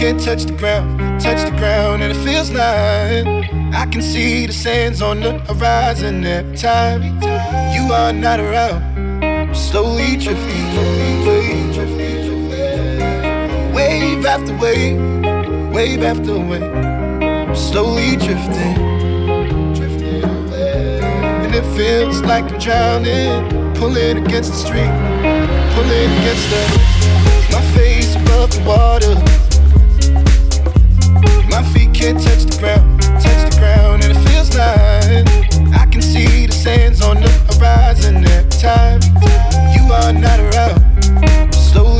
can't touch the ground, touch the ground, and it feels like I can see the sands on the horizon every time you are not around. I'm slowly drifting, drifting, wave after wave, wave after wave. I'm slowly drifting, and it feels like I'm drowning, pulling against the street, pulling against the. My face above the water the ground, the ground, and it feels I can see the sands on the horizon at. You are not around. Slowly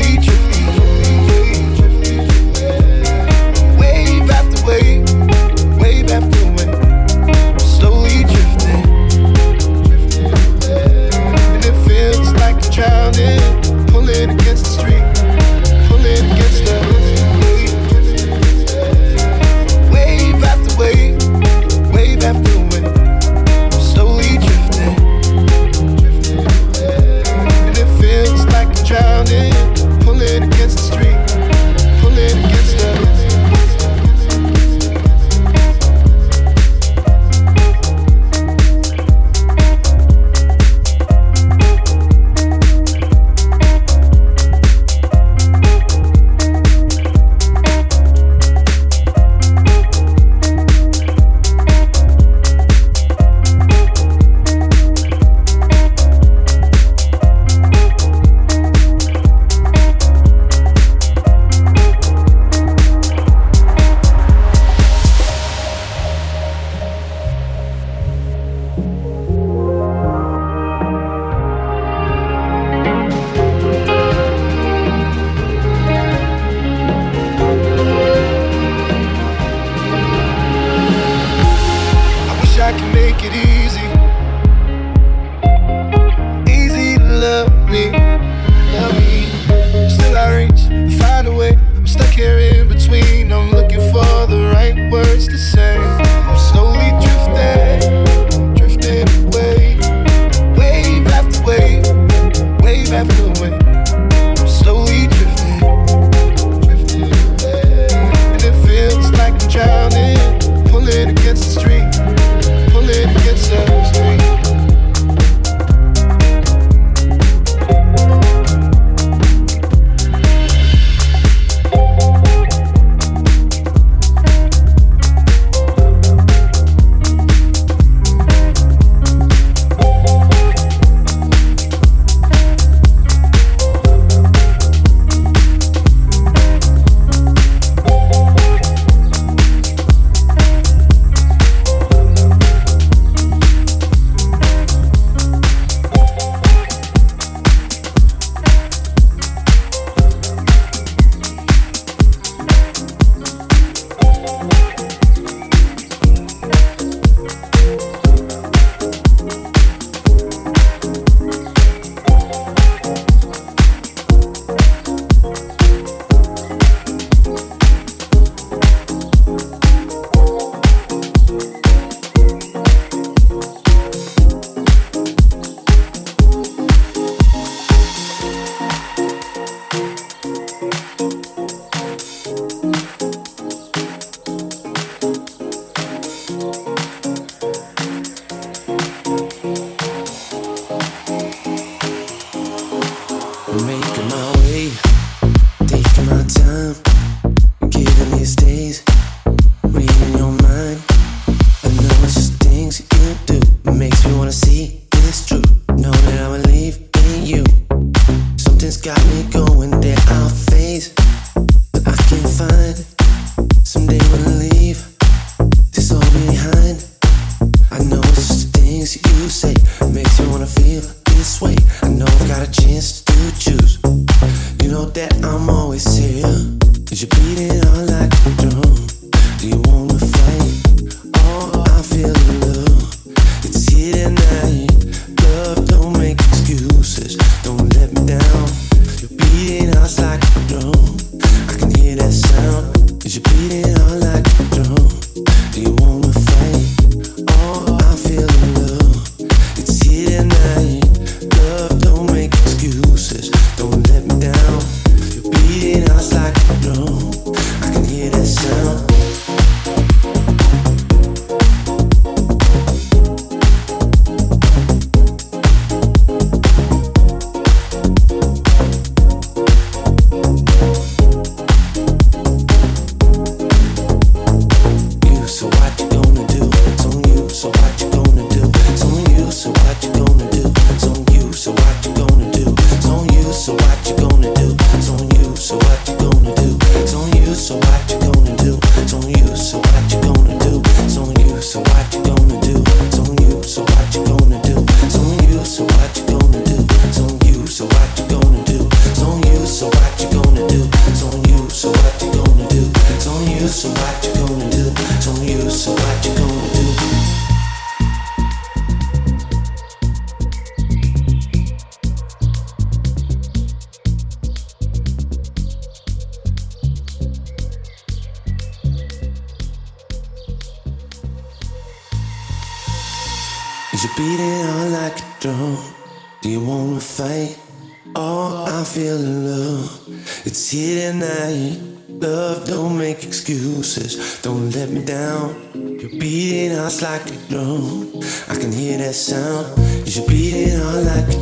like a drum. I can hear that sound. You should beat it on like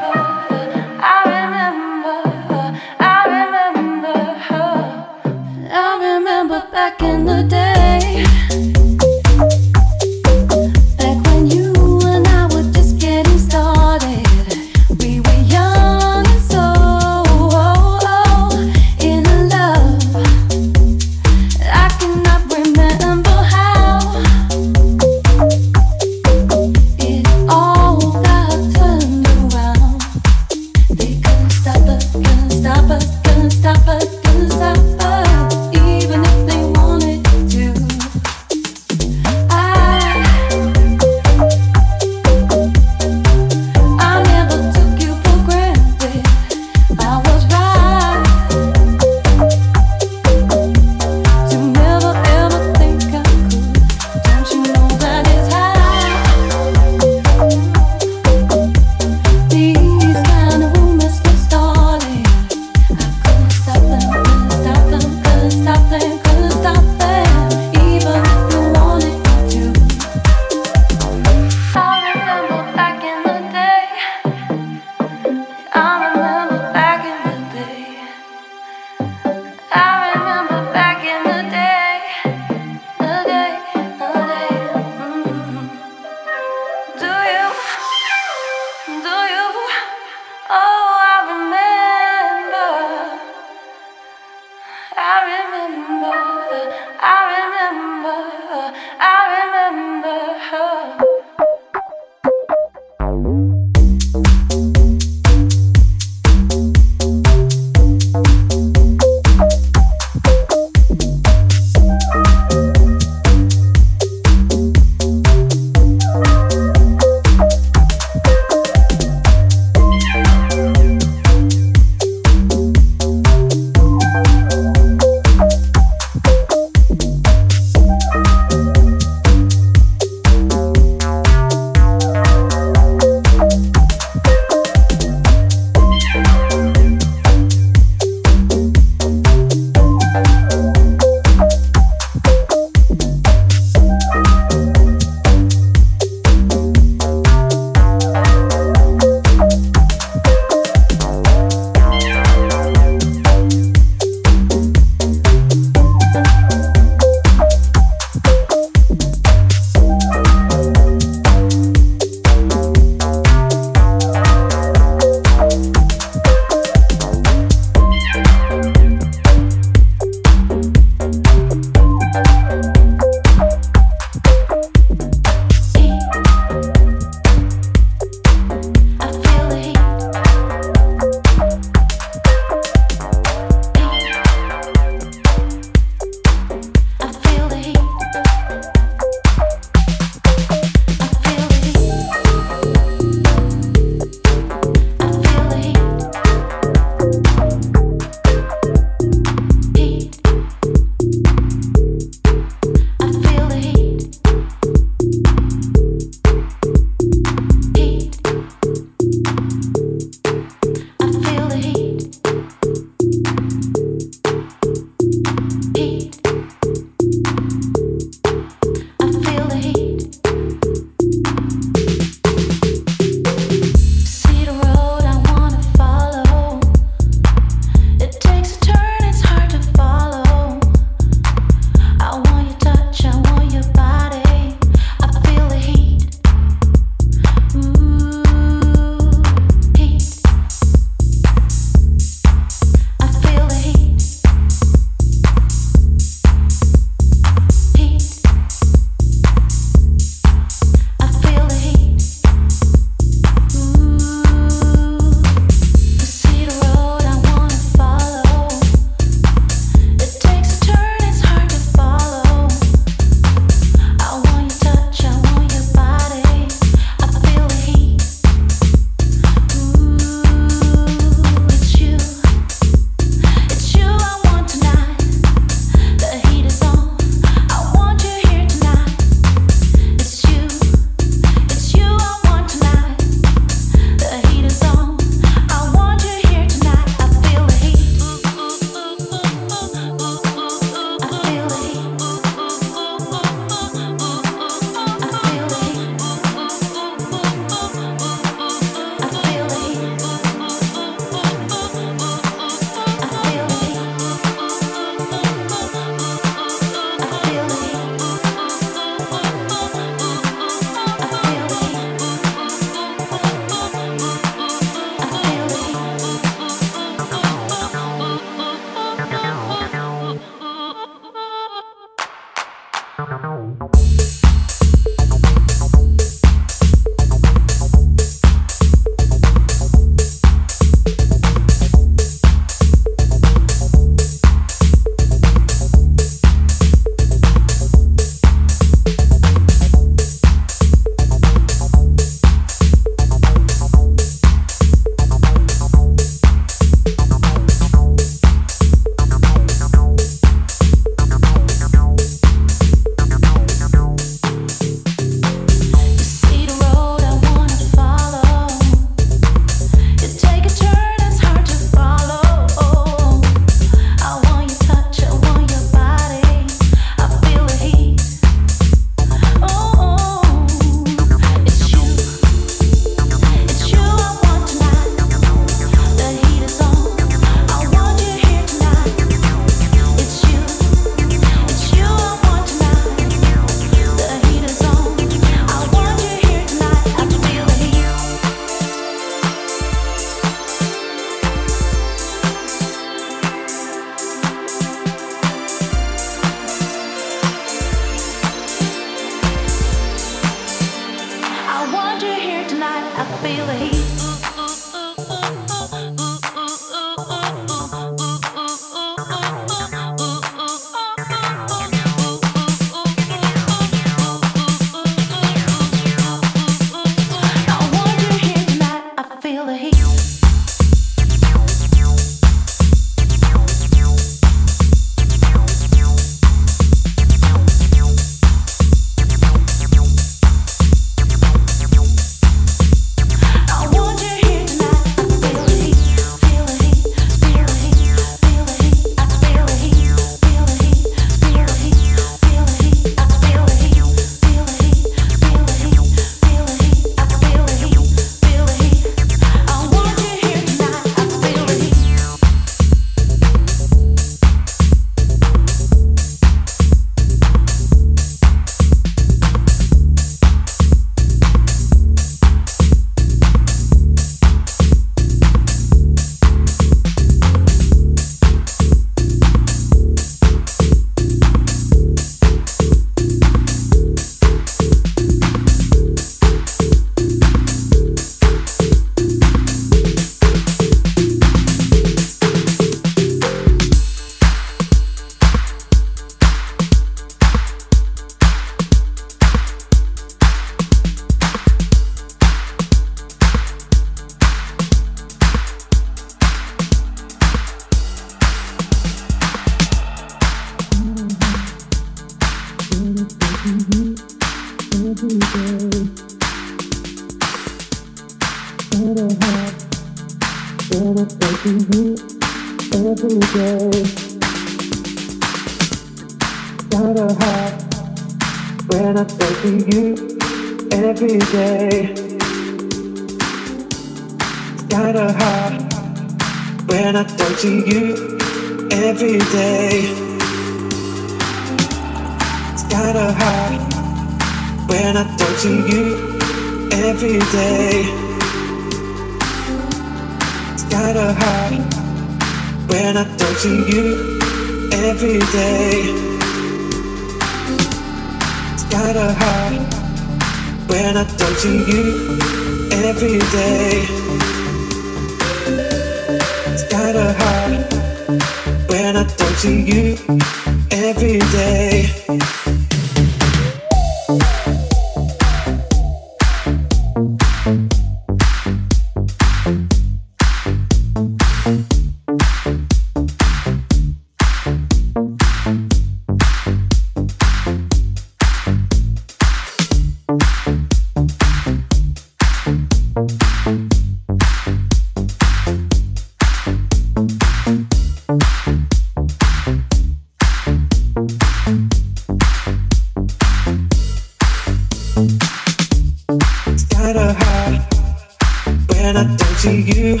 I I think to you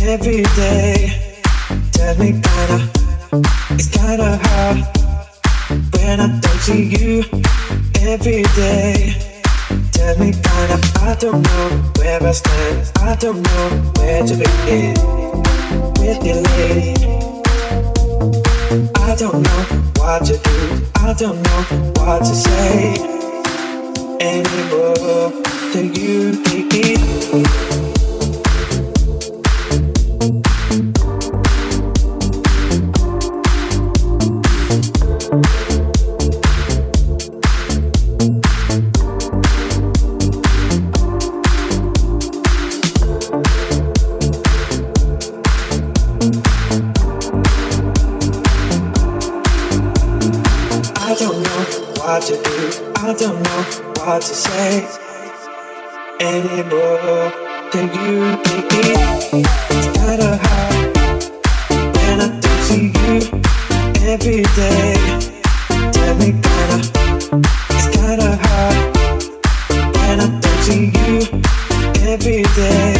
every day. Tell me kinda, it's kinda hard when I think to you every day. Tell me kinda, I don't know where I stand, I don't know where to begin with your lady. I don't know what to do, I don't know what to say anymore Do you. hard to say anymore than you can be. It's kinda hard when I don't see you every day. Tell me, kinda, it's kinda hard when I don't see you every day.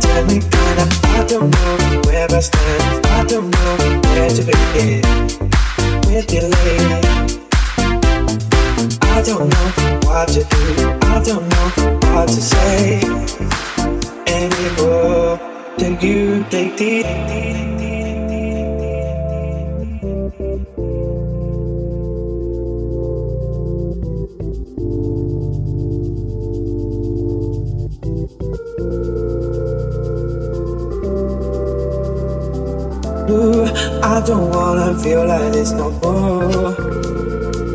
Tell me, kinda, I don't know where I stand. I don't know where to begin with you, lady. I don't know what to do. I don't know what to say anymore. Till you take the. I don't wanna feel like this no more.